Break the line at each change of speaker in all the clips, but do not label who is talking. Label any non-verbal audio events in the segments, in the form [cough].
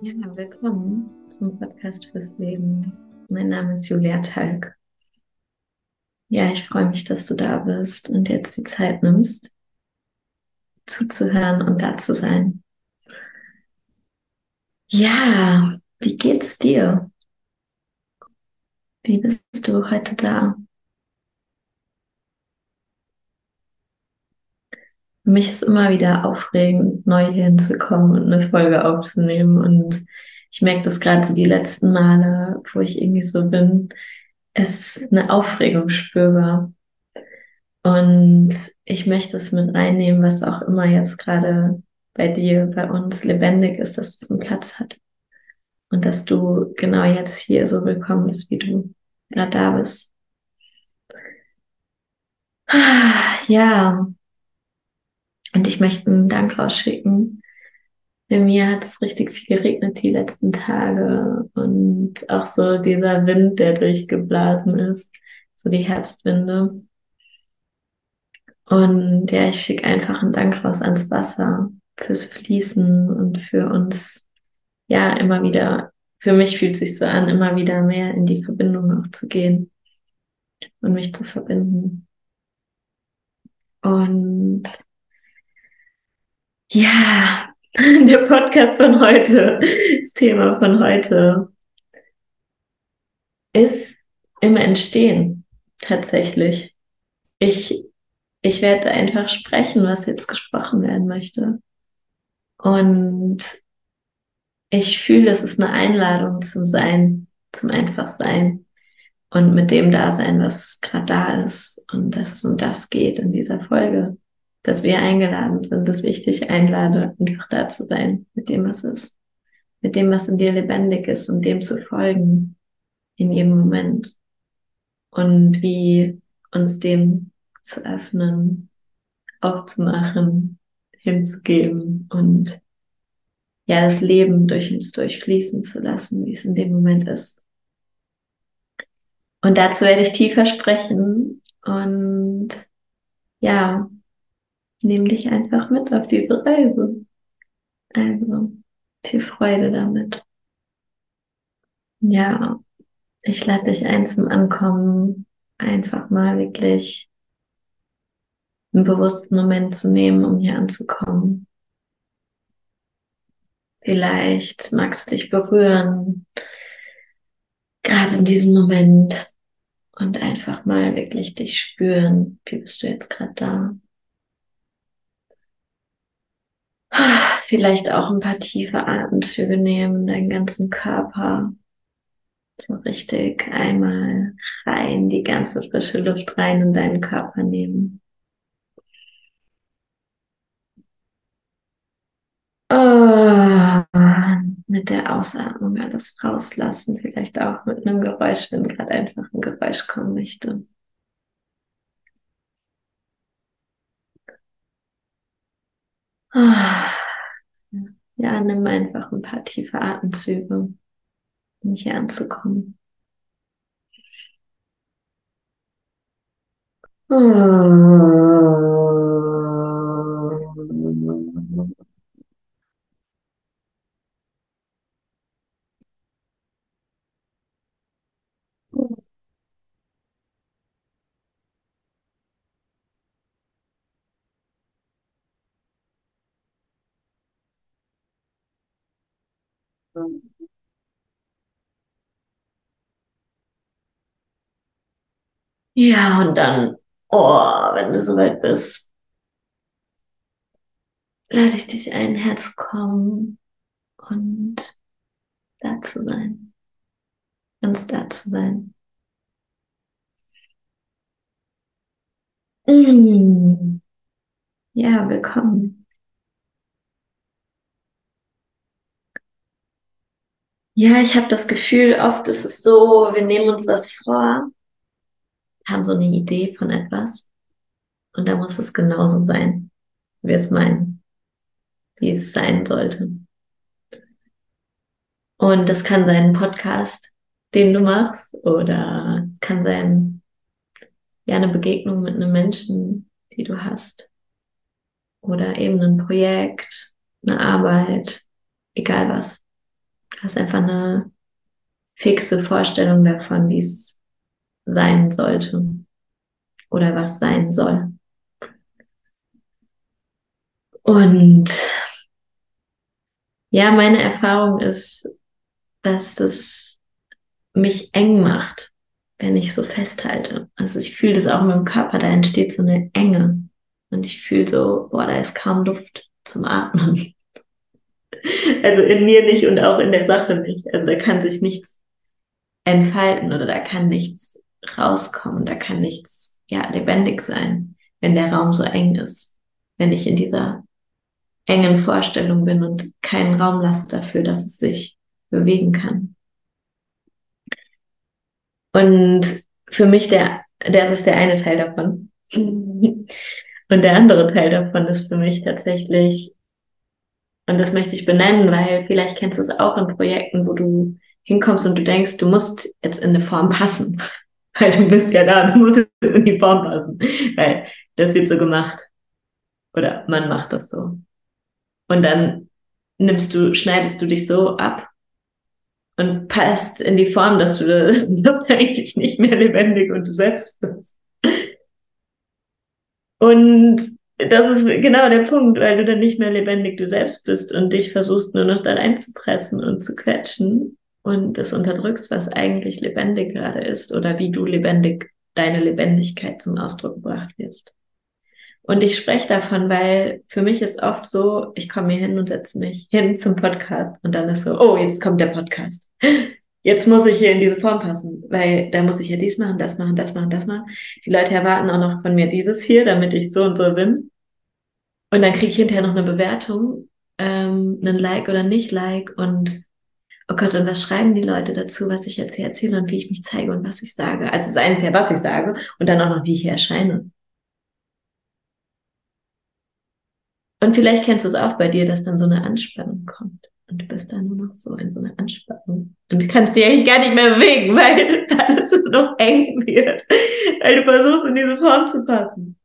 Ja, willkommen zum Podcast fürs Leben. Mein Name ist Julia Talg. Ja, ich freue mich, dass du da bist und jetzt die Zeit nimmst, zuzuhören und da zu sein. Ja, wie geht's dir? Wie bist du heute da? Für mich ist immer wieder aufregend, neu hier hinzukommen und eine Folge aufzunehmen. Und ich merke das gerade so die letzten Male, wo ich irgendwie so bin. Es ist eine Aufregung spürbar. Und ich möchte es mit reinnehmen, was auch immer jetzt gerade bei dir, bei uns lebendig ist, dass es einen Platz hat. Und dass du genau jetzt hier so willkommen bist, wie du gerade da bist. Ja, und ich möchte einen Dank rausschicken. Bei mir hat es richtig viel geregnet die letzten Tage und auch so dieser Wind, der durchgeblasen ist, so die Herbstwinde. Und ja, ich schicke einfach einen Dank raus ans Wasser fürs Fließen und für uns, ja, immer wieder, für mich fühlt sich so an, immer wieder mehr in die Verbindung auch zu gehen und mich zu verbinden. Und ja, [laughs] der Podcast von heute, das Thema von heute ist im Entstehen tatsächlich. Ich, ich werde einfach sprechen, was jetzt gesprochen werden möchte. Und ich fühle, es ist eine Einladung zum Sein, zum Einfachsein und mit dem Dasein, was gerade da ist und dass es um das geht in dieser Folge dass wir eingeladen sind, dass ich dich einlade, einfach da zu sein, mit dem, was ist, mit dem, was in dir lebendig ist und dem zu folgen in jedem Moment und wie uns dem zu öffnen, aufzumachen, hinzugeben und ja, das Leben durch uns durchfließen zu lassen, wie es in dem Moment ist. Und dazu werde ich tiefer sprechen und ja, nimm dich einfach mit auf diese Reise. Also viel Freude damit. Ja, ich lade dich ein zum Ankommen, einfach mal wirklich einen bewussten Moment zu nehmen, um hier anzukommen. Vielleicht magst du dich berühren, gerade in diesem Moment und einfach mal wirklich dich spüren. Wie bist du jetzt gerade da? Vielleicht auch ein paar tiefe Atemzüge nehmen, deinen ganzen Körper so richtig einmal rein, die ganze frische Luft rein in deinen Körper nehmen. Oh, mit der Ausatmung alles rauslassen, vielleicht auch mit einem Geräusch, wenn gerade einfach ein Geräusch kommen möchte. Ja, nimm einfach ein paar tiefe Atemzüge, um hier anzukommen. Ja, und dann, oh, wenn du soweit bist, lade ich dich ein, Herz kommen und da zu sein. Ganz da zu sein. Mm. Ja, willkommen. Ja, ich habe das Gefühl, oft ist es so, wir nehmen uns was vor, haben so eine Idee von etwas und da muss es genauso sein, wie wir es meinen, wie es sein sollte. Und das kann sein ein Podcast, den du machst, oder es kann sein, ja, eine Begegnung mit einem Menschen, die du hast. Oder eben ein Projekt, eine Arbeit, egal was. Du hast einfach eine fixe Vorstellung davon, wie es sein sollte oder was sein soll. Und ja, meine Erfahrung ist, dass es mich eng macht, wenn ich so festhalte. Also ich fühle das auch in meinem Körper, da entsteht so eine Enge. Und ich fühle so, boah, da ist kaum Luft zum Atmen. Also in mir nicht und auch in der Sache nicht. Also da kann sich nichts entfalten oder da kann nichts rauskommen, da kann nichts ja lebendig sein, wenn der Raum so eng ist, wenn ich in dieser engen Vorstellung bin und keinen Raum lasse dafür, dass es sich bewegen kann. Und für mich der, das ist der eine Teil davon. [laughs] Und der andere Teil davon ist für mich tatsächlich, und das möchte ich benennen, weil vielleicht kennst du es auch in Projekten, wo du hinkommst und du denkst, du musst jetzt in eine Form passen. [laughs] Weil du bist ja da, du musst jetzt in die Form passen. Weil das wird so gemacht. Oder man macht das so. Und dann nimmst du, schneidest du dich so ab und passt in die Form, dass du, [laughs] dass du eigentlich nicht mehr lebendig und du selbst bist. Und das ist genau der Punkt, weil du dann nicht mehr lebendig du selbst bist und dich versuchst nur noch da reinzupressen und zu quetschen und das unterdrückst, was eigentlich lebendig gerade ist oder wie du lebendig deine Lebendigkeit zum Ausdruck gebracht wirst. Und ich spreche davon, weil für mich ist oft so, ich komme hier hin und setze mich hin zum Podcast und dann ist so, oh, jetzt kommt der Podcast jetzt muss ich hier in diese Form passen, weil da muss ich ja dies machen, das machen, das machen, das machen. Die Leute erwarten auch noch von mir dieses hier, damit ich so und so bin. Und dann kriege ich hinterher noch eine Bewertung, ähm, einen Like oder nicht Like und oh Gott, und was schreiben die Leute dazu, was ich jetzt hier erzähle und wie ich mich zeige und was ich sage. Also das eine ist ja, was ich sage und dann auch noch, wie ich hier erscheine. Und vielleicht kennst du es auch bei dir, dass dann so eine Anspannung kommt. Und du bist dann nur noch so in so einer Anspannung. Und du kannst dich eigentlich gar nicht mehr bewegen, weil [laughs] alles nur noch eng wird. Weil du versuchst, in diese Form zu passen.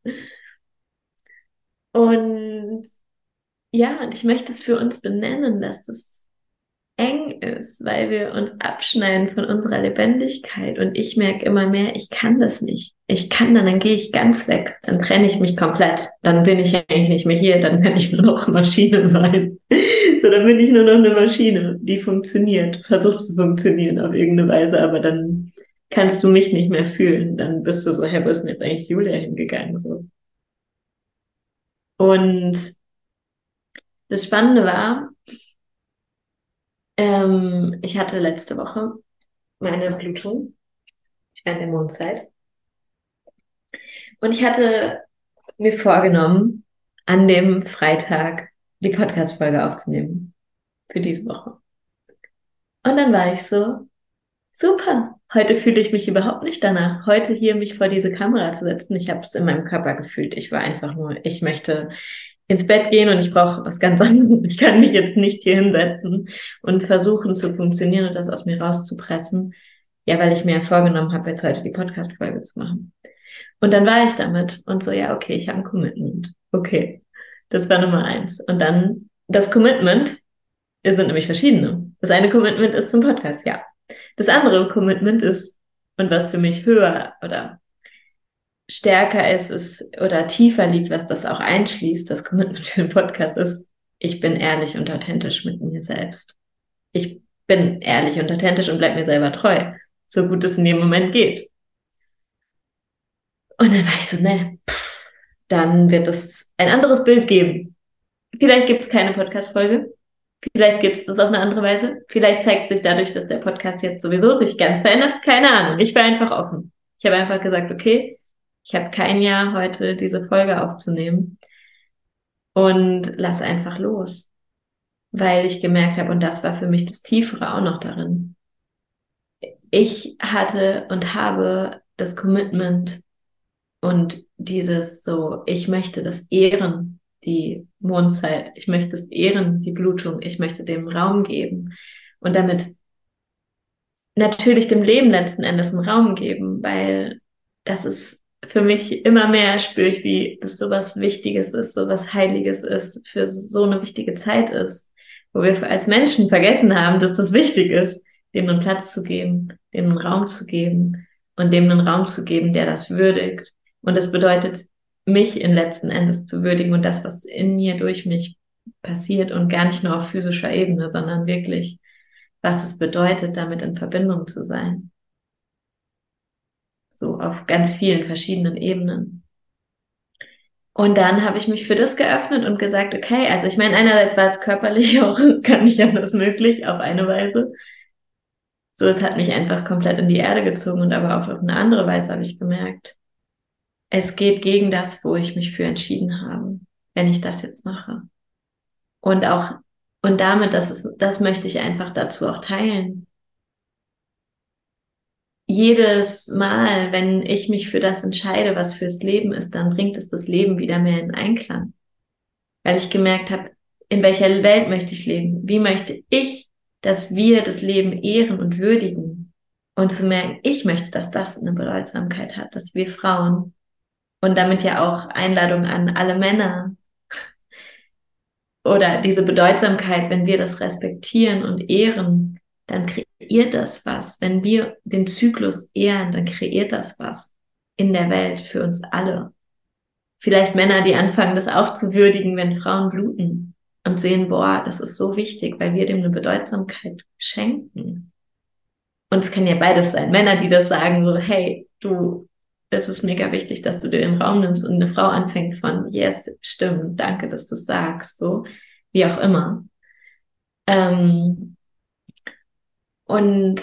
Und ja, und ich möchte es für uns benennen, dass das eng ist, weil wir uns abschneiden von unserer Lebendigkeit. Und ich merke immer mehr, ich kann das nicht. Ich kann dann, dann gehe ich ganz weg. Dann trenne ich mich komplett. Dann bin ich eigentlich nicht mehr hier. Dann werde ich nur noch Maschine sein. [laughs] so, dann bin ich nur noch eine Maschine, die funktioniert, versucht zu funktionieren auf irgendeine Weise, aber dann kannst du mich nicht mehr fühlen. Dann bist du so, hey, wo ist denn jetzt eigentlich Julia hingegangen? So. Und das Spannende war, ähm, ich hatte letzte Woche meine Blutung während der Mondzeit. Und ich hatte mir vorgenommen, an dem Freitag die Podcast-Folge aufzunehmen. Für diese Woche. Und dann war ich so, super, heute fühle ich mich überhaupt nicht danach, heute hier mich vor diese Kamera zu setzen. Ich habe es in meinem Körper gefühlt. Ich war einfach nur, ich möchte ins Bett gehen und ich brauche was ganz [laughs] anderes. Ich kann mich jetzt nicht hier hinsetzen und versuchen zu funktionieren und das aus mir rauszupressen. Ja, weil ich mir vorgenommen habe, jetzt heute die Podcast-Folge zu machen. Und dann war ich damit und so, ja, okay, ich habe ein Commitment. Okay, das war Nummer eins. Und dann das Commitment, es sind nämlich verschiedene. Das eine Commitment ist zum Podcast, ja. Das andere Commitment ist, und was für mich höher oder stärker ist, ist oder tiefer liegt, was das auch einschließt, das Commitment für den Podcast ist, ich bin ehrlich und authentisch mit mir selbst. Ich bin ehrlich und authentisch und bleib mir selber treu, so gut es in dem Moment geht. Und dann war ich so, ne, dann wird es ein anderes Bild geben. Vielleicht gibt es keine Podcast-Folge. Vielleicht gibt es das auf eine andere Weise. Vielleicht zeigt sich dadurch, dass der Podcast jetzt sowieso sich ganz verändert. Keine Ahnung. Ich war einfach offen. Ich habe einfach gesagt, okay, ich habe kein Jahr, heute diese Folge aufzunehmen. Und lass einfach los. Weil ich gemerkt habe, und das war für mich das Tiefere auch noch darin. Ich hatte und habe das Commitment und dieses so, ich möchte das ehren, die Mondzeit. Ich möchte es ehren, die Blutung. Ich möchte dem Raum geben und damit natürlich dem Leben letzten Endes einen Raum geben, weil das ist für mich immer mehr spüre ich, wie das so was Wichtiges ist, so was Heiliges ist, für so eine wichtige Zeit ist, wo wir als Menschen vergessen haben, dass das wichtig ist, dem einen Platz zu geben, dem einen Raum zu geben und dem einen Raum zu geben, der das würdigt. Und das bedeutet, mich in letzten Endes zu würdigen und das, was in mir durch mich passiert und gar nicht nur auf physischer Ebene, sondern wirklich, was es bedeutet, damit in Verbindung zu sein. So auf ganz vielen verschiedenen Ebenen. Und dann habe ich mich für das geöffnet und gesagt, okay, also ich meine, einerseits war es körperlich [laughs] auch gar nicht anders möglich auf eine Weise. So, es hat mich einfach komplett in die Erde gezogen und aber auf eine andere Weise habe ich gemerkt, es geht gegen das, wo ich mich für entschieden habe, wenn ich das jetzt mache. Und auch, und damit, das ist, das möchte ich einfach dazu auch teilen. Jedes Mal, wenn ich mich für das entscheide, was fürs Leben ist, dann bringt es das Leben wieder mehr in Einklang. Weil ich gemerkt habe, in welcher Welt möchte ich leben? Wie möchte ich, dass wir das Leben ehren und würdigen? Und zu merken, ich möchte, dass das eine Bedeutsamkeit hat, dass wir Frauen und damit ja auch Einladung an alle Männer. Oder diese Bedeutsamkeit, wenn wir das respektieren und ehren, dann kreiert das was. Wenn wir den Zyklus ehren, dann kreiert das was in der Welt für uns alle. Vielleicht Männer, die anfangen, das auch zu würdigen, wenn Frauen bluten und sehen, boah, das ist so wichtig, weil wir dem eine Bedeutsamkeit schenken. Und es kann ja beides sein. Männer, die das sagen, so, hey, du es ist mega wichtig, dass du dir den Raum nimmst und eine Frau anfängt von, yes, stimmt, danke, dass du sagst, so, wie auch immer. Ähm, und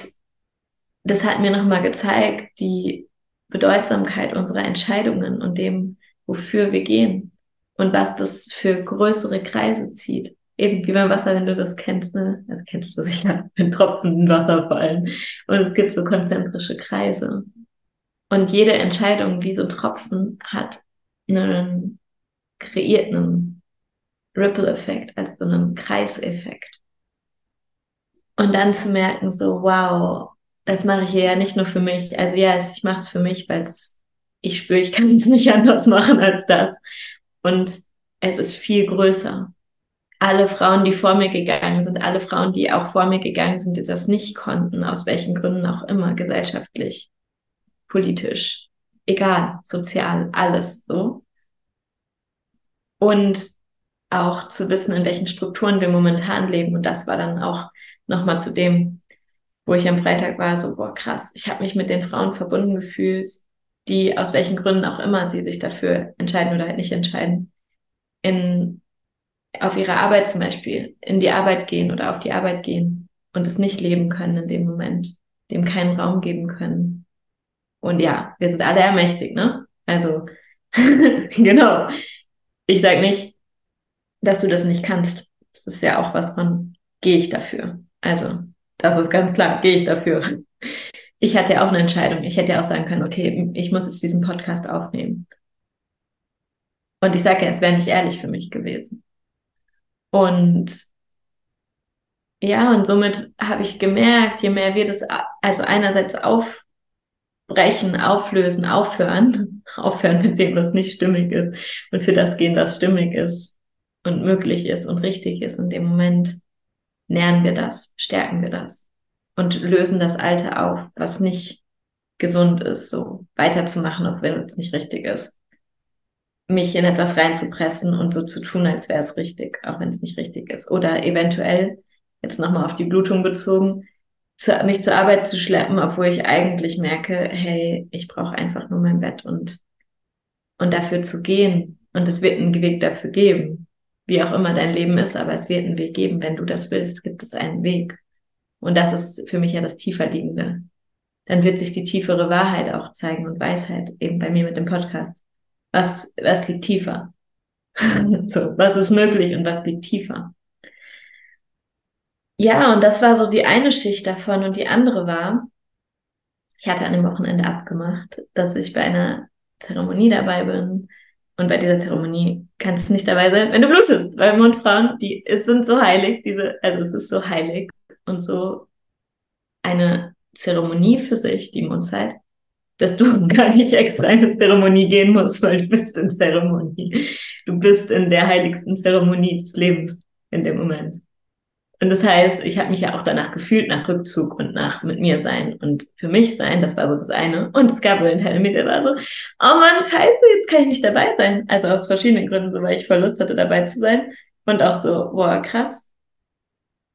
das hat mir nochmal gezeigt, die Bedeutsamkeit unserer Entscheidungen und dem, wofür wir gehen und was das für größere Kreise zieht. Eben wie beim Wasser, wenn du das kennst, ne? Das kennst du sicher, [laughs] wenn Tropfen in Wasser fallen. Und es gibt so konzentrische Kreise. Und jede Entscheidung wie so Tropfen hat einen kreierten Ripple-Effekt, also so einen Kreiseffekt. Und dann zu merken, so, wow, das mache ich ja nicht nur für mich. Also ja, ich mache es für mich, weil ich spüre, ich kann es [laughs] nicht anders machen als das. Und es ist viel größer. Alle Frauen, die vor mir gegangen sind, alle Frauen, die auch vor mir gegangen sind, die das nicht konnten, aus welchen Gründen auch immer, gesellschaftlich, politisch, egal, sozial, alles so. Und auch zu wissen, in welchen Strukturen wir momentan leben. Und das war dann auch nochmal zu dem, wo ich am Freitag war, so, boah, krass, ich habe mich mit den Frauen verbunden gefühlt, die aus welchen Gründen auch immer sie sich dafür entscheiden oder halt nicht entscheiden, in, auf ihre Arbeit zum Beispiel, in die Arbeit gehen oder auf die Arbeit gehen und es nicht leben können in dem Moment, dem keinen Raum geben können, und ja, wir sind alle ermächtigt, ne? Also, [laughs] genau. Ich sage nicht, dass du das nicht kannst. Das ist ja auch was von, gehe ich dafür. Also, das ist ganz klar, gehe ich dafür. Ich hatte ja auch eine Entscheidung. Ich hätte ja auch sagen können, okay, ich muss jetzt diesen Podcast aufnehmen. Und ich sage ja, es wäre nicht ehrlich für mich gewesen. Und ja, und somit habe ich gemerkt, je mehr wir das also einerseits auf brechen, auflösen, aufhören, [laughs] aufhören mit dem, was nicht stimmig ist und für das gehen, was stimmig ist und möglich ist und richtig ist. In dem Moment nähern wir das, stärken wir das und lösen das Alte auf, was nicht gesund ist, so weiterzumachen, auch wenn es nicht richtig ist. Mich in etwas reinzupressen und so zu tun, als wäre es richtig, auch wenn es nicht richtig ist. Oder eventuell, jetzt nochmal auf die Blutung bezogen, zu, mich zur Arbeit zu schleppen, obwohl ich eigentlich merke, hey, ich brauche einfach nur mein Bett und, und dafür zu gehen. Und es wird einen Weg dafür geben. Wie auch immer dein Leben ist, aber es wird einen Weg geben. Wenn du das willst, gibt es einen Weg. Und das ist für mich ja das tiefer liegende. Dann wird sich die tiefere Wahrheit auch zeigen und Weisheit eben bei mir mit dem Podcast. Was, was liegt tiefer? [laughs] so, was ist möglich und was liegt tiefer? Ja, und das war so die eine Schicht davon und die andere war, ich hatte an dem Wochenende abgemacht, dass ich bei einer Zeremonie dabei bin. Und bei dieser Zeremonie kannst du nicht dabei sein, wenn du blutest, weil Mundfrauen, die es sind so heilig, diese, also es ist so heilig und so eine Zeremonie für sich, die Mondzeit, dass du [laughs] gar nicht extra in eine Zeremonie gehen musst, weil du bist in Zeremonie. Du bist in der heiligsten Zeremonie des Lebens in dem Moment. Und das heißt, ich habe mich ja auch danach gefühlt, nach Rückzug und nach mit mir sein und für mich sein, das war so das eine. Und es gab einen Teil mir, der war so, oh Mann, scheiße, jetzt kann ich nicht dabei sein. Also aus verschiedenen Gründen, so weil ich voll Lust hatte, dabei zu sein. Und auch so, boah, krass.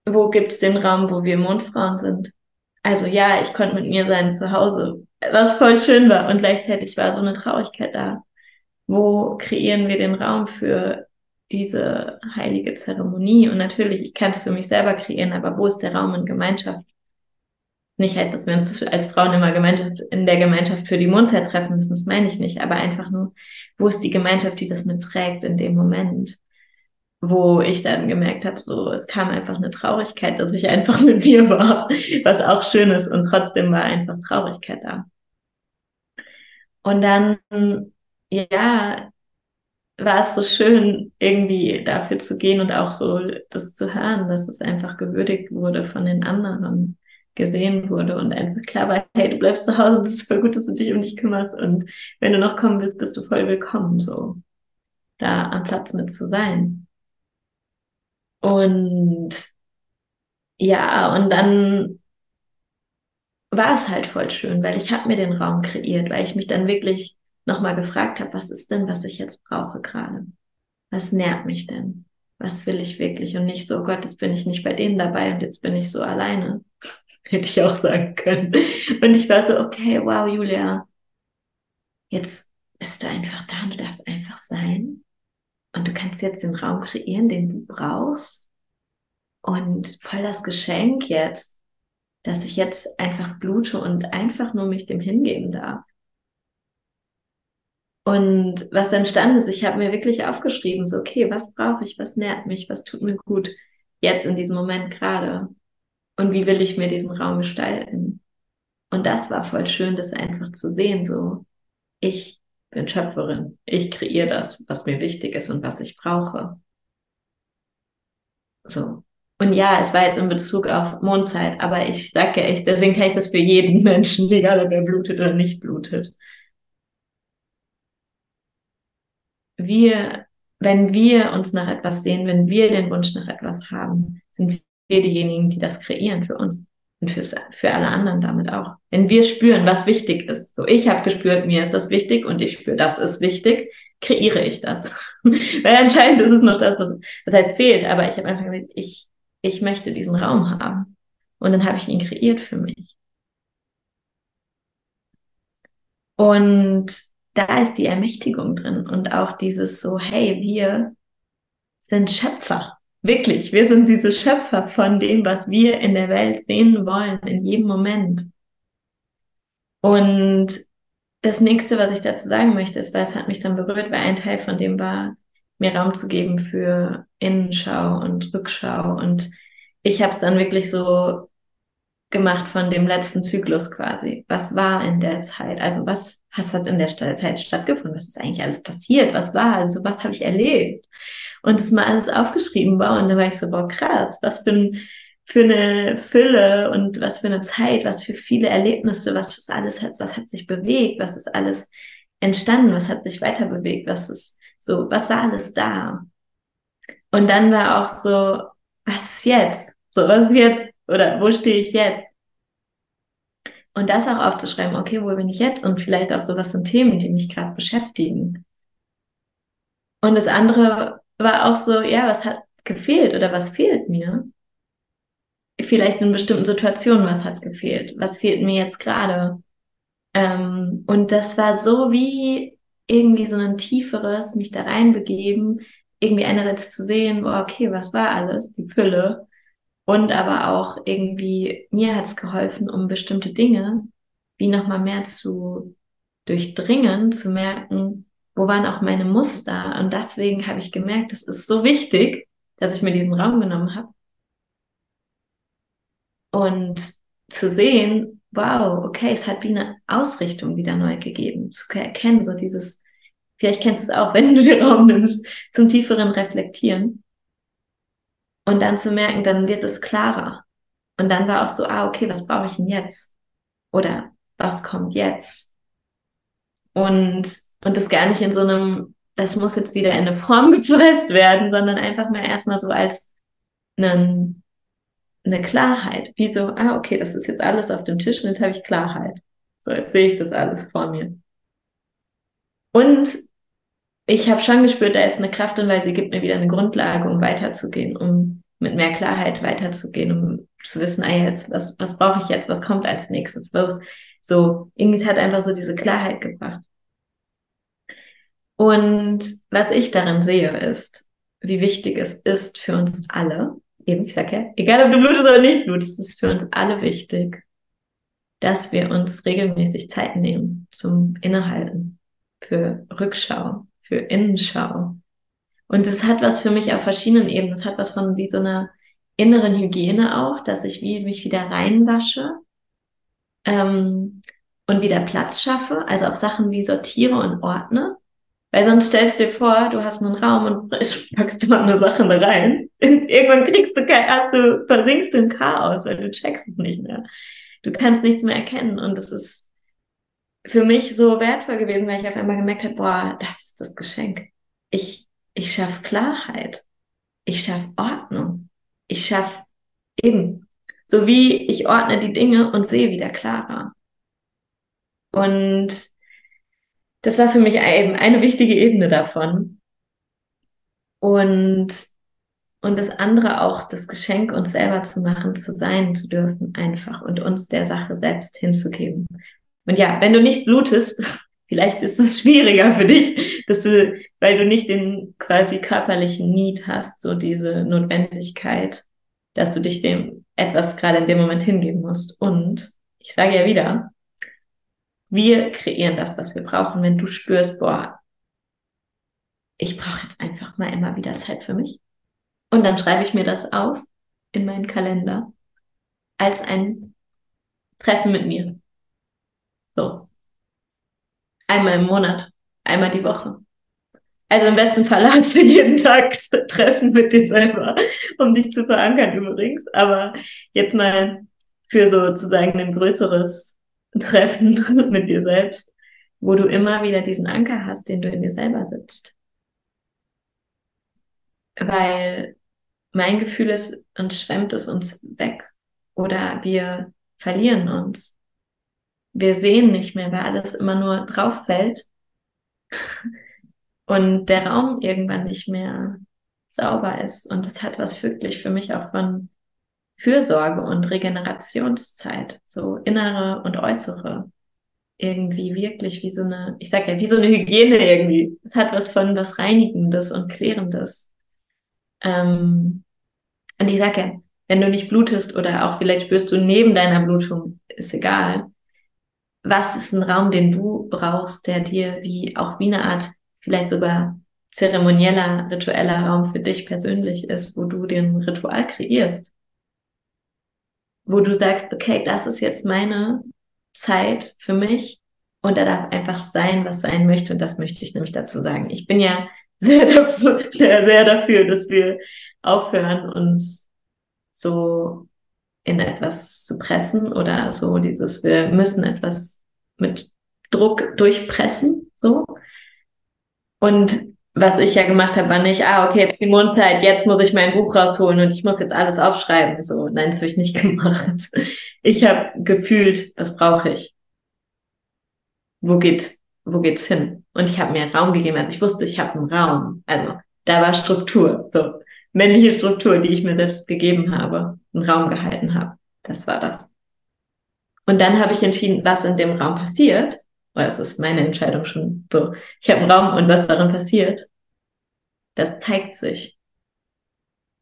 Wo gibt's den Raum, wo wir Mondfrauen sind? Also ja, ich konnte mit mir sein zu Hause, was voll schön war. Und gleichzeitig war so eine Traurigkeit da. Wo kreieren wir den Raum für diese heilige Zeremonie. Und natürlich, ich kann es für mich selber kreieren, aber wo ist der Raum in Gemeinschaft? Nicht heißt, dass wir uns als Frauen immer Gemeinschaft, in der Gemeinschaft für die Mondzeit treffen müssen, das meine ich nicht, aber einfach nur, wo ist die Gemeinschaft, die das mitträgt in dem Moment? Wo ich dann gemerkt habe, so, es kam einfach eine Traurigkeit, dass ich einfach mit mir war, was auch schön ist und trotzdem war einfach Traurigkeit da. Und dann, ja, war es so schön, irgendwie dafür zu gehen und auch so das zu hören, dass es einfach gewürdigt wurde von den anderen, gesehen wurde und einfach klar war, hey, du bleibst zu Hause, es ist voll gut, dass du dich um dich kümmerst und wenn du noch kommen willst, bist du voll willkommen, so da am Platz mit zu sein. Und ja, und dann war es halt voll schön, weil ich habe mir den Raum kreiert, weil ich mich dann wirklich nochmal gefragt habe, was ist denn, was ich jetzt brauche gerade? Was nährt mich denn? Was will ich wirklich? Und nicht so, oh Gott, jetzt bin ich nicht bei denen dabei und jetzt bin ich so alleine. [laughs] Hätte ich auch sagen können. Und ich war so, okay, wow, Julia, jetzt bist du einfach da und du darfst einfach sein. Und du kannst jetzt den Raum kreieren, den du brauchst. Und voll das Geschenk jetzt, dass ich jetzt einfach blute und einfach nur mich dem hingeben darf. Und was entstanden ist, ich habe mir wirklich aufgeschrieben, so, okay, was brauche ich, was nährt mich, was tut mir gut, jetzt in diesem Moment gerade. Und wie will ich mir diesen Raum gestalten? Und das war voll schön, das einfach zu sehen, so, ich bin Schöpferin, ich kreiere das, was mir wichtig ist und was ich brauche. So. Und ja, es war jetzt in Bezug auf Mondzeit, aber ich sage ja echt, deswegen kann ich das für jeden Menschen, [laughs] egal ob er blutet oder nicht blutet. Wir, wenn wir uns nach etwas sehen, wenn wir den Wunsch nach etwas haben, sind wir diejenigen, die das kreieren für uns und fürs, für alle anderen damit auch. Wenn wir spüren, was wichtig ist, so ich habe gespürt, mir ist das wichtig und ich spüre, das ist wichtig, kreiere ich das. [laughs] Weil anscheinend ist es noch das, was, das heißt fehlt, aber ich habe einfach gesagt, ich, ich möchte diesen Raum haben. Und dann habe ich ihn kreiert für mich. Und da ist die Ermächtigung drin und auch dieses so, hey, wir sind Schöpfer. Wirklich, wir sind diese Schöpfer von dem, was wir in der Welt sehen wollen, in jedem Moment. Und das nächste, was ich dazu sagen möchte, ist, weil es hat mich dann berührt, weil ein Teil von dem war, mir Raum zu geben für Innenschau und Rückschau. Und ich habe es dann wirklich so gemacht von dem letzten Zyklus quasi. Was war in der Zeit? Also was, was hat in der Zeit stattgefunden? Was ist eigentlich alles passiert? Was war? Also was habe ich erlebt? Und das mal alles aufgeschrieben war. Und dann war ich so, boah, krass, was für, ein, für eine Fülle und was für eine Zeit, was für viele Erlebnisse, was ist alles, was hat sich bewegt, was ist alles entstanden, was hat sich weiter bewegt, was ist so, was war alles da? Und dann war auch so, was ist jetzt? So, was ist jetzt? Oder wo stehe ich jetzt? Und das auch aufzuschreiben, okay, wo bin ich jetzt? Und vielleicht auch so, was sind Themen, die mich gerade beschäftigen. Und das andere war auch so, ja, was hat gefehlt oder was fehlt mir? Vielleicht in bestimmten Situationen, was hat gefehlt? Was fehlt mir jetzt gerade? Ähm, und das war so wie irgendwie so ein tieferes, mich da reinbegeben, irgendwie einerseits zu sehen, boah, okay, was war alles? Die Fülle. Und aber auch irgendwie, mir hat es geholfen, um bestimmte Dinge wie nochmal mehr zu durchdringen, zu merken, wo waren auch meine Muster. Und deswegen habe ich gemerkt, es ist so wichtig, dass ich mir diesen Raum genommen habe. Und zu sehen, wow, okay, es hat wie eine Ausrichtung wieder neu gegeben, zu erkennen, so dieses, vielleicht kennst du es auch, [laughs] wenn du den Raum nimmst, zum tieferen Reflektieren. Und dann zu merken, dann wird es klarer. Und dann war auch so, ah, okay, was brauche ich denn jetzt? Oder was kommt jetzt? Und, und das gar nicht in so einem, das muss jetzt wieder in eine Form [laughs] gepresst werden, sondern einfach mal erstmal so als einen, eine Klarheit, wie so, ah, okay, das ist jetzt alles auf dem Tisch und jetzt habe ich Klarheit. So, jetzt sehe ich das alles vor mir. Und ich habe schon gespürt, da ist eine Kraft drin, weil sie gibt mir wieder eine Grundlage, um weiterzugehen, um mit mehr Klarheit weiterzugehen, um zu wissen, ah, jetzt, was, was brauche ich jetzt, was kommt als nächstes, so, irgendwie hat einfach so diese Klarheit gebracht. Und was ich darin sehe, ist, wie wichtig es ist für uns alle, eben, ich sage ja, egal ob du blutest oder nicht blutest, es ist für uns alle wichtig, dass wir uns regelmäßig Zeit nehmen zum Innehalten, für Rückschau, für Innenschau. Und es hat was für mich auf verschiedenen Ebenen. Es hat was von wie so einer inneren Hygiene auch, dass ich wie mich wieder reinwasche ähm, und wieder Platz schaffe. Also auch Sachen wie sortiere und ordne. Weil sonst stellst du dir vor, du hast einen Raum und [laughs] packst mal eine Sache da rein. Irgendwann kriegst du kein, hast du, versinkst du im Chaos, weil du checkst es nicht mehr. Du kannst nichts mehr erkennen. Und das ist für mich so wertvoll gewesen, weil ich auf einmal gemerkt habe, boah, das ist das Geschenk. Ich, ich schaffe Klarheit. Ich schaffe Ordnung. Ich schaffe eben, so wie ich ordne die Dinge und sehe wieder klarer. Und das war für mich eben eine wichtige Ebene davon. Und, und das andere auch, das Geschenk uns selber zu machen, zu sein zu dürfen einfach und uns der Sache selbst hinzugeben. Und ja, wenn du nicht blutest, [laughs] vielleicht ist es schwieriger für dich, dass du, weil du nicht den quasi körperlichen Need hast, so diese Notwendigkeit, dass du dich dem etwas gerade in dem Moment hingeben musst. Und ich sage ja wieder, wir kreieren das, was wir brauchen. Wenn du spürst, boah, ich brauche jetzt einfach mal immer wieder Zeit für mich. Und dann schreibe ich mir das auf in meinen Kalender als ein Treffen mit mir. So. Einmal im Monat, einmal die Woche. Also im besten Fall [laughs] hast du jeden Tag Treffen mit dir selber, um dich zu verankern übrigens. Aber jetzt mal für sozusagen ein größeres Treffen [laughs] mit dir selbst, wo du immer wieder diesen Anker hast, den du in dir selber sitzt. Weil mein Gefühl ist, uns schwemmt es uns weg oder wir verlieren uns wir sehen nicht mehr, weil alles immer nur drauf fällt und der Raum irgendwann nicht mehr sauber ist. Und das hat was wirklich für mich auch von Fürsorge und Regenerationszeit, so innere und äußere. Irgendwie wirklich wie so eine, ich sag ja, wie so eine Hygiene irgendwie. Es hat was von was Reinigendes und Klärendes. Ähm, und ich sag ja, wenn du nicht blutest oder auch vielleicht spürst du neben deiner Blutung, ist egal, was ist ein Raum, den du brauchst, der dir wie auch wie eine Art vielleicht sogar zeremonieller, ritueller Raum für dich persönlich ist, wo du den Ritual kreierst. Wo du sagst, okay, das ist jetzt meine Zeit für mich und da darf einfach sein, was sein möchte und das möchte ich nämlich dazu sagen. Ich bin ja [laughs] sehr dafür, sehr, sehr dafür dass wir aufhören, uns so in etwas zu pressen oder so dieses, wir müssen etwas mit Druck durchpressen, so. Und was ich ja gemacht habe, war nicht, ah, okay, jetzt die Mondzeit, jetzt muss ich mein Buch rausholen und ich muss jetzt alles aufschreiben. So, nein, das habe ich nicht [laughs] gemacht. Ich habe gefühlt, was brauche ich? Wo geht, wo geht's hin? Und ich habe mir Raum gegeben. Also ich wusste, ich habe einen Raum. Also da war Struktur. So männliche Struktur, die ich mir selbst gegeben habe, einen Raum gehalten habe. Das war das. Und dann habe ich entschieden, was in dem Raum passiert. Weil es ist meine Entscheidung schon so. Ich habe einen Raum und was darin passiert, das zeigt sich.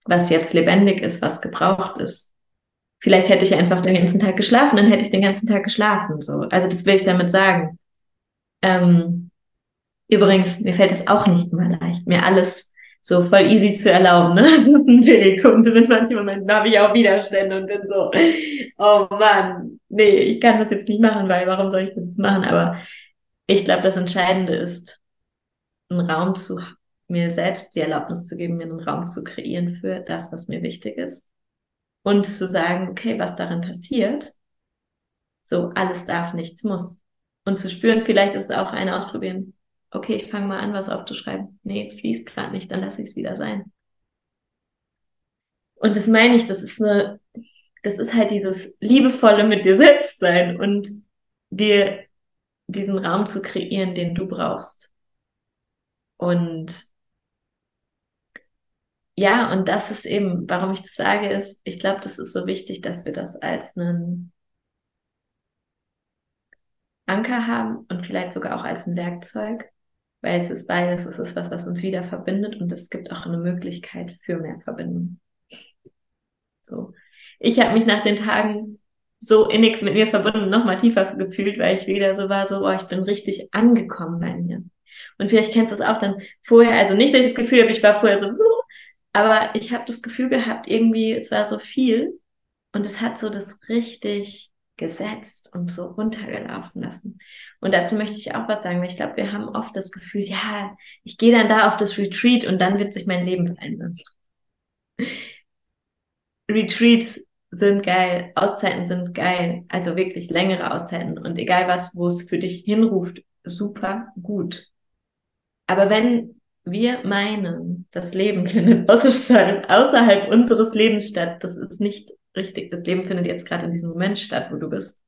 Was jetzt lebendig ist, was gebraucht ist. Vielleicht hätte ich einfach den ganzen Tag geschlafen, dann hätte ich den ganzen Tag geschlafen. So. Also das will ich damit sagen. Ähm, übrigens, mir fällt es auch nicht immer leicht, mir alles so voll easy zu erlauben. Ne? [laughs] Das ist ein Weg. Und in manchen Momenten habe ich auch Widerstände und bin so, oh Mann, nee, ich kann das jetzt nicht machen, weil warum soll ich das jetzt machen? Aber ich glaube, das Entscheidende ist, einen Raum zu, mir selbst die Erlaubnis zu geben, mir einen Raum zu kreieren für das, was mir wichtig ist. Und zu sagen, okay, was darin passiert, so alles darf, nichts muss. Und zu spüren, vielleicht ist es auch ein Ausprobieren, okay, ich fange mal an, was aufzuschreiben. Nee, fließt gerade nicht, dann lasse ich es wieder sein. Und das meine ich, das ist eine, das ist halt dieses liebevolle mit dir selbst sein und dir diesen Raum zu kreieren, den du brauchst. Und ja, und das ist eben, warum ich das sage, ist, ich glaube, das ist so wichtig, dass wir das als einen Anker haben und vielleicht sogar auch als ein Werkzeug, weil es ist beides, es ist was, was uns wieder verbindet und es gibt auch eine Möglichkeit für mehr Verbindung. So. Ich habe mich nach den Tagen so innig mit mir verbunden, nochmal tiefer gefühlt, weil ich wieder so war, so, oh, ich bin richtig angekommen bei mir. Und vielleicht kennst du es auch dann vorher, also nicht, dass ich das Gefühl habe, ich war vorher so, aber ich habe das Gefühl gehabt, irgendwie, es war so viel und es hat so das richtig gesetzt und so runtergelaufen lassen. Und dazu möchte ich auch was sagen, weil ich glaube, wir haben oft das Gefühl, ja, ich gehe dann da auf das Retreat und dann wird sich mein Leben verändern. Retreats sind geil, Auszeiten sind geil, also wirklich längere Auszeiten und egal was, wo es für dich hinruft, super gut. Aber wenn wir meinen, das Leben [laughs] findet außerhalb, außerhalb unseres Lebens statt. Das ist nicht richtig. Das Leben findet jetzt gerade in diesem Moment statt, wo du bist.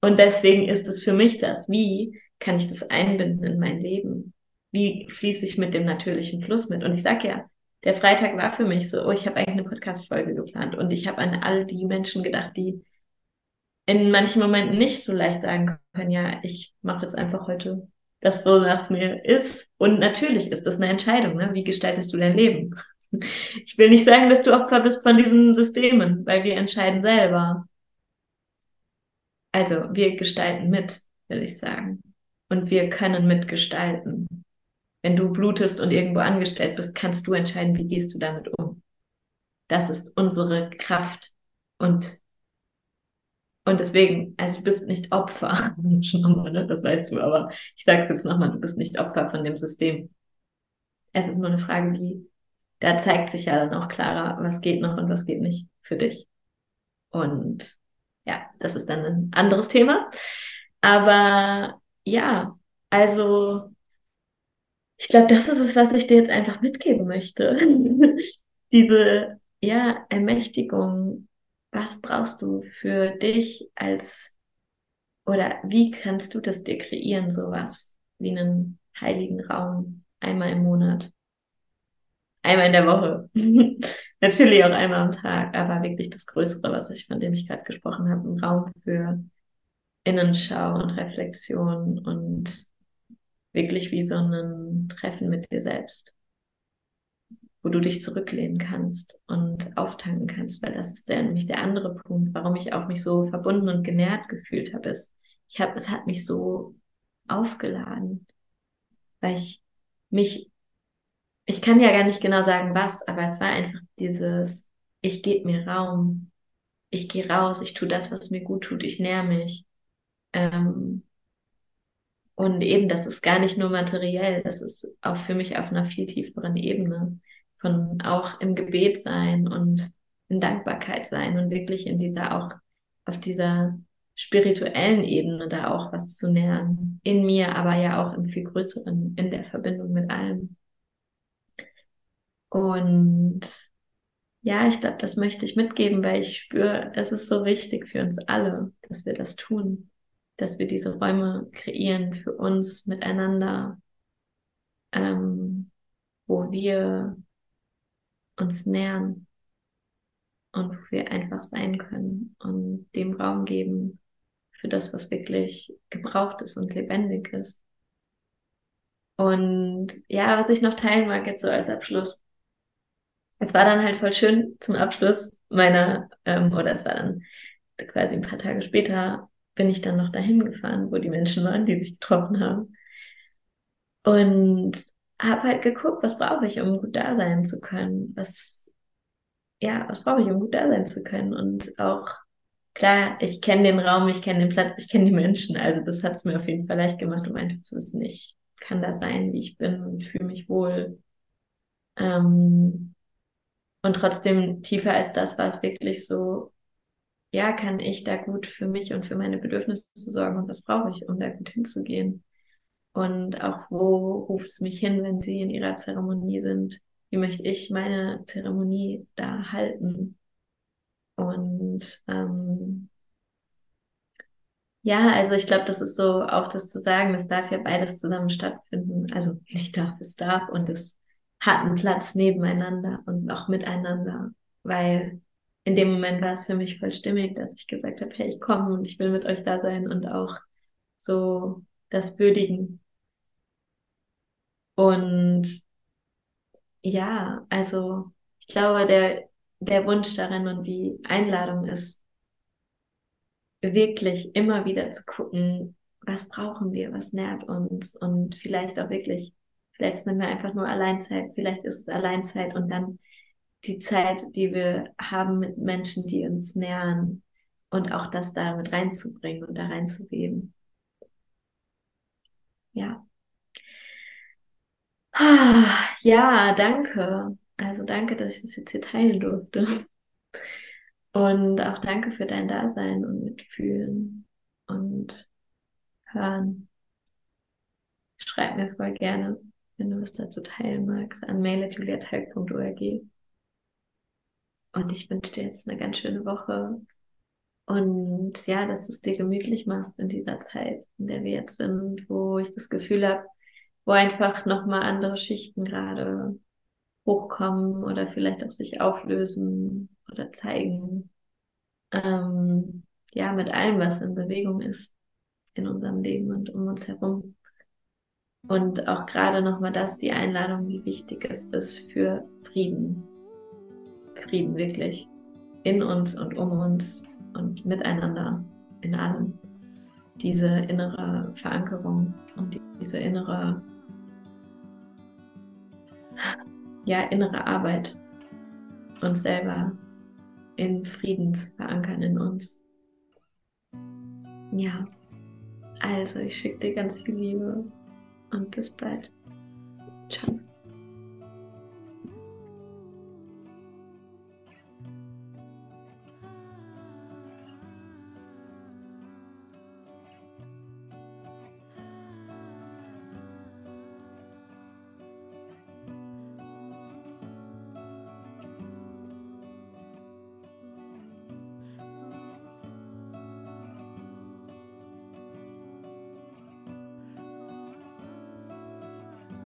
Und deswegen ist es für mich das, wie kann ich das einbinden in mein Leben? Wie fließe ich mit dem natürlichen Fluss mit? Und ich sag ja, der Freitag war für mich so, oh, ich habe eigentlich eine Podcast-Folge geplant und ich habe an all die Menschen gedacht, die in manchen Momenten nicht so leicht sagen können, ja, ich mache jetzt einfach heute das, wonach mir ist. Und natürlich ist das eine Entscheidung. Ne? Wie gestaltest du dein Leben? Ich will nicht sagen, dass du Opfer bist von diesen Systemen, weil wir entscheiden selber. Also wir gestalten mit, will ich sagen. Und wir können mitgestalten. Wenn du blutest und irgendwo angestellt bist, kannst du entscheiden, wie gehst du damit um. Das ist unsere Kraft. Und und deswegen, also du bist nicht Opfer, [laughs] ne? das weißt du, aber ich sage es jetzt nochmal, du bist nicht Opfer von dem System. Es ist nur eine Frage, wie, da zeigt sich ja dann auch klarer, was geht noch und was geht nicht für dich. Und ja, das ist dann ein anderes Thema. Aber ja, also ich glaube, das ist es, was ich dir jetzt einfach mitgeben möchte. [laughs] Diese ja, Ermächtigung was brauchst du für dich als, oder wie kannst du das dir kreieren, sowas wie einen heiligen Raum einmal im Monat, einmal in der Woche, [laughs] natürlich auch einmal am Tag, aber wirklich das Größere, was ich, von dem ich gerade gesprochen habe, ein Raum für Innenschau und Reflexion und wirklich wie so ein Treffen mit dir selbst wo du dich zurücklehnen kannst und auftanken kannst, weil das ist der, nämlich der andere Punkt, warum ich auch mich so verbunden und genährt gefühlt habe, ist, ich habe, es hat mich so aufgeladen, weil ich mich, ich kann ja gar nicht genau sagen, was, aber es war einfach dieses, ich gebe mir Raum, ich gehe raus, ich tue das, was mir gut tut, ich näher mich. Ähm, und eben, das ist gar nicht nur materiell, das ist auch für mich auf einer viel tieferen Ebene von auch im Gebet sein und in Dankbarkeit sein und wirklich in dieser auch auf dieser spirituellen Ebene da auch was zu nähern. In mir, aber ja auch im viel größeren, in der Verbindung mit allem. Und ja, ich glaube, das möchte ich mitgeben, weil ich spüre, es ist so wichtig für uns alle, dass wir das tun, dass wir diese Räume kreieren für uns miteinander, ähm, wo wir uns nähern und wo wir einfach sein können und dem Raum geben für das, was wirklich gebraucht ist und lebendig ist. Und ja, was ich noch teilen mag jetzt so als Abschluss. Es war dann halt voll schön zum Abschluss meiner, ähm, oder es war dann quasi ein paar Tage später, bin ich dann noch dahin gefahren, wo die Menschen waren, die sich getroffen haben. Und habe halt geguckt, was brauche ich, um gut da sein zu können. Was, ja, was brauche ich, um gut da sein zu können? Und auch, klar, ich kenne den Raum, ich kenne den Platz, ich kenne die Menschen. Also das hat es mir auf jeden Fall leicht gemacht, um einfach zu wissen, ich kann da sein, wie ich bin und fühle mich wohl. Ähm, und trotzdem tiefer als das war es wirklich so, ja, kann ich da gut für mich und für meine Bedürfnisse sorgen und was brauche ich, um da gut hinzugehen? Und auch wo ruft es mich hin, wenn sie in ihrer Zeremonie sind? Wie möchte ich meine Zeremonie da halten? Und ähm, ja, also ich glaube, das ist so auch das zu sagen, es darf ja beides zusammen stattfinden. Also nicht darf, es darf und es hat einen Platz nebeneinander und auch miteinander, weil in dem Moment war es für mich voll stimmig, dass ich gesagt habe, hey, ich komme und ich will mit euch da sein und auch so das würdigen. Und ja, also ich glaube, der, der Wunsch darin und die Einladung ist, wirklich immer wieder zu gucken, was brauchen wir, was nährt uns und vielleicht auch wirklich, vielleicht nennen wir einfach nur Alleinzeit, vielleicht ist es Alleinzeit und dann die Zeit, die wir haben mit Menschen, die uns nähern und auch das da mit reinzubringen und da reinzugeben. Ja. Ja, danke. Also danke, dass ich das jetzt hier teilen durfte. Und auch danke für dein Dasein und Mitfühlen und Hören. Schreib mir voll gerne, wenn du was dazu teilen magst, an mail.juliatalk.org. Und ich wünsche dir jetzt eine ganz schöne Woche. Und ja, dass du es dir gemütlich machst in dieser Zeit, in der wir jetzt sind, wo ich das Gefühl habe, wo einfach nochmal andere Schichten gerade hochkommen oder vielleicht auch sich auflösen oder zeigen. Ähm, ja, mit allem, was in Bewegung ist in unserem Leben und um uns herum. Und auch gerade nochmal das, die Einladung, wie wichtig es ist für Frieden. Frieden wirklich in uns und um uns und miteinander in allem. Diese innere Verankerung und diese innere, ja, innere Arbeit, uns selber in Frieden zu verankern in uns. Ja, also ich schicke dir ganz viel Liebe und bis bald. Ciao.